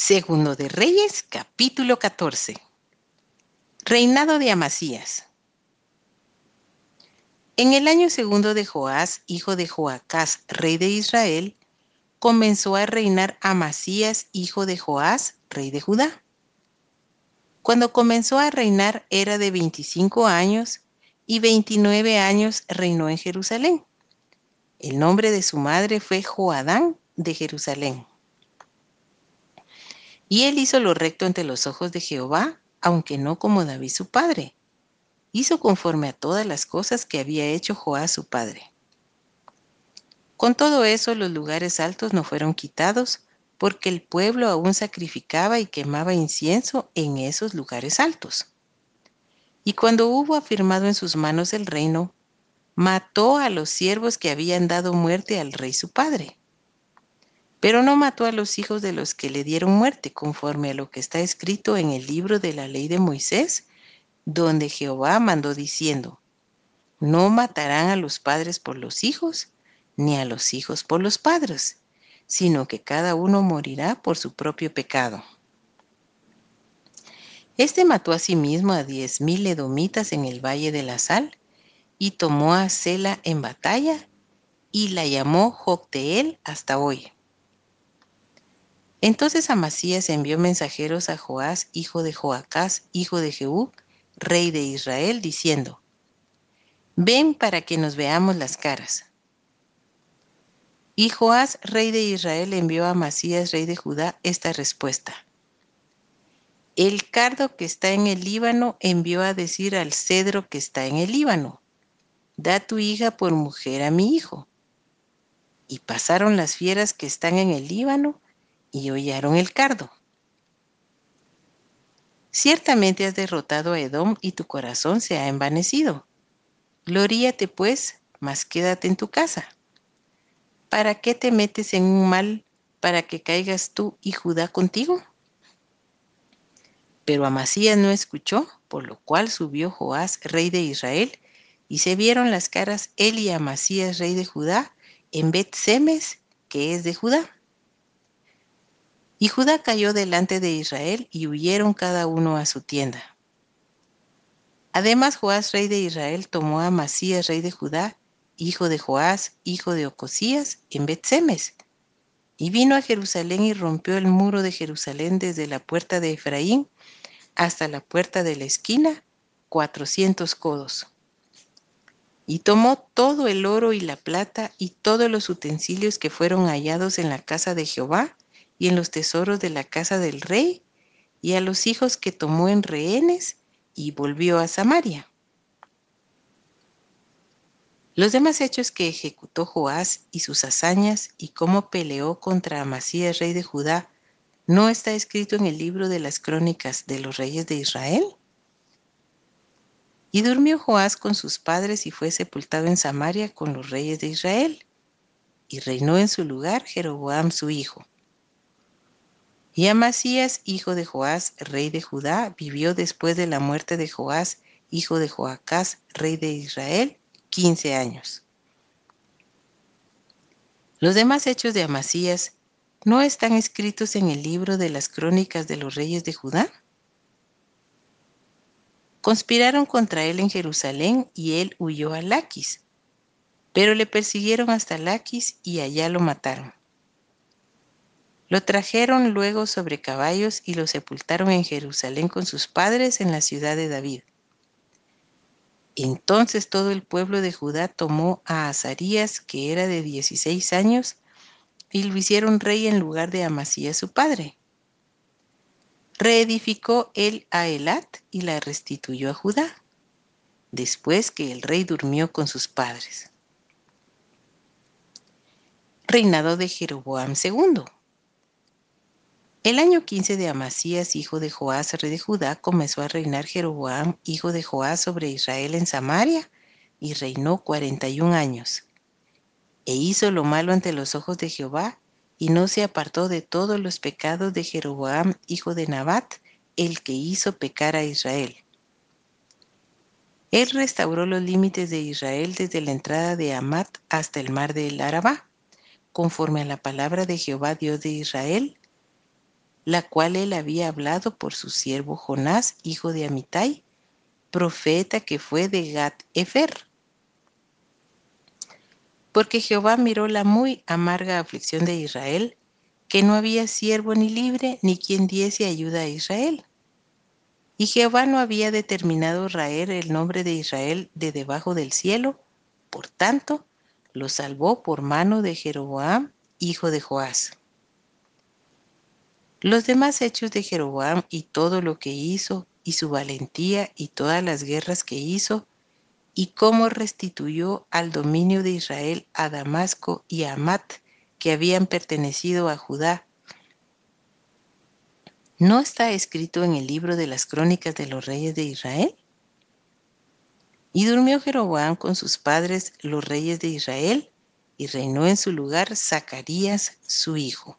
Segundo de Reyes, capítulo 14. Reinado de Amasías. En el año segundo de Joás, hijo de Joacás, rey de Israel, comenzó a reinar Amasías, hijo de Joás, rey de Judá. Cuando comenzó a reinar era de 25 años y 29 años reinó en Jerusalén. El nombre de su madre fue Joadán de Jerusalén. Y él hizo lo recto ante los ojos de Jehová, aunque no como David su padre. Hizo conforme a todas las cosas que había hecho Joás su padre. Con todo eso los lugares altos no fueron quitados, porque el pueblo aún sacrificaba y quemaba incienso en esos lugares altos. Y cuando hubo afirmado en sus manos el reino, mató a los siervos que habían dado muerte al rey su padre pero no mató a los hijos de los que le dieron muerte, conforme a lo que está escrito en el libro de la ley de Moisés, donde Jehová mandó diciendo, no matarán a los padres por los hijos, ni a los hijos por los padres, sino que cada uno morirá por su propio pecado. Este mató a sí a diez mil edomitas en el valle de la sal, y tomó a Sela en batalla, y la llamó Jocteel hasta hoy. Entonces Amasías envió mensajeros a Joás, hijo de Joacás, hijo de Jehú, rey de Israel, diciendo, Ven para que nos veamos las caras. Y Joás, rey de Israel, envió a Amasías, rey de Judá, esta respuesta. El cardo que está en el Líbano envió a decir al cedro que está en el Líbano, da tu hija por mujer a mi hijo. Y pasaron las fieras que están en el Líbano, y hollaron el cardo. Ciertamente has derrotado a Edom y tu corazón se ha envanecido. Gloríate pues, mas quédate en tu casa. ¿Para qué te metes en un mal para que caigas tú y Judá contigo? Pero Amasías no escuchó, por lo cual subió Joás, rey de Israel, y se vieron las caras él y Amasías, rey de Judá, en Bet-Semes, que es de Judá. Y Judá cayó delante de Israel y huyeron cada uno a su tienda. Además, Joás, rey de Israel, tomó a Masías, rey de Judá, hijo de Joás, hijo de Ocosías, en Betsemes, y vino a Jerusalén y rompió el muro de Jerusalén desde la puerta de Efraín hasta la puerta de la esquina, cuatrocientos codos. Y tomó todo el oro y la plata y todos los utensilios que fueron hallados en la casa de Jehová, y en los tesoros de la casa del rey, y a los hijos que tomó en rehenes, y volvió a Samaria. Los demás hechos que ejecutó Joás y sus hazañas y cómo peleó contra Amasías, rey de Judá, ¿no está escrito en el libro de las crónicas de los reyes de Israel? Y durmió Joás con sus padres y fue sepultado en Samaria con los reyes de Israel. Y reinó en su lugar Jeroboam su hijo. Y Amasías, hijo de Joás, rey de Judá, vivió después de la muerte de Joás, hijo de Joacás, rey de Israel, quince años. Los demás hechos de Amasías no están escritos en el libro de las crónicas de los reyes de Judá. Conspiraron contra él en Jerusalén y él huyó a Laquis, pero le persiguieron hasta Laquis y allá lo mataron. Lo trajeron luego sobre caballos y lo sepultaron en Jerusalén con sus padres en la ciudad de David. Entonces todo el pueblo de Judá tomó a Azarías, que era de 16 años, y lo hicieron rey en lugar de Amasías su padre. Reedificó él a Elat y la restituyó a Judá, después que el rey durmió con sus padres. Reinado de Jeroboam II. El año 15 de Amasías, hijo de Joás, rey de Judá, comenzó a reinar Jeroboam, hijo de Joás, sobre Israel en Samaria, y reinó cuarenta y un años. E hizo lo malo ante los ojos de Jehová, y no se apartó de todos los pecados de Jeroboam, hijo de Nabat, el que hizo pecar a Israel. Él restauró los límites de Israel desde la entrada de Amat hasta el mar del Arabá, conforme a la palabra de Jehová Dios de Israel, la cual él había hablado por su siervo Jonás, hijo de Amitai, profeta que fue de Gat Efer. Porque Jehová miró la muy amarga aflicción de Israel, que no había siervo ni libre, ni quien diese ayuda a Israel. Y Jehová no había determinado raer el nombre de Israel de debajo del cielo, por tanto, lo salvó por mano de Jeroboam, hijo de Joás. Los demás hechos de Jeroboam y todo lo que hizo, y su valentía y todas las guerras que hizo, y cómo restituyó al dominio de Israel a Damasco y a Amat, que habían pertenecido a Judá. ¿No está escrito en el libro de las crónicas de los reyes de Israel? Y durmió Jeroboam con sus padres, los reyes de Israel, y reinó en su lugar Zacarías, su hijo.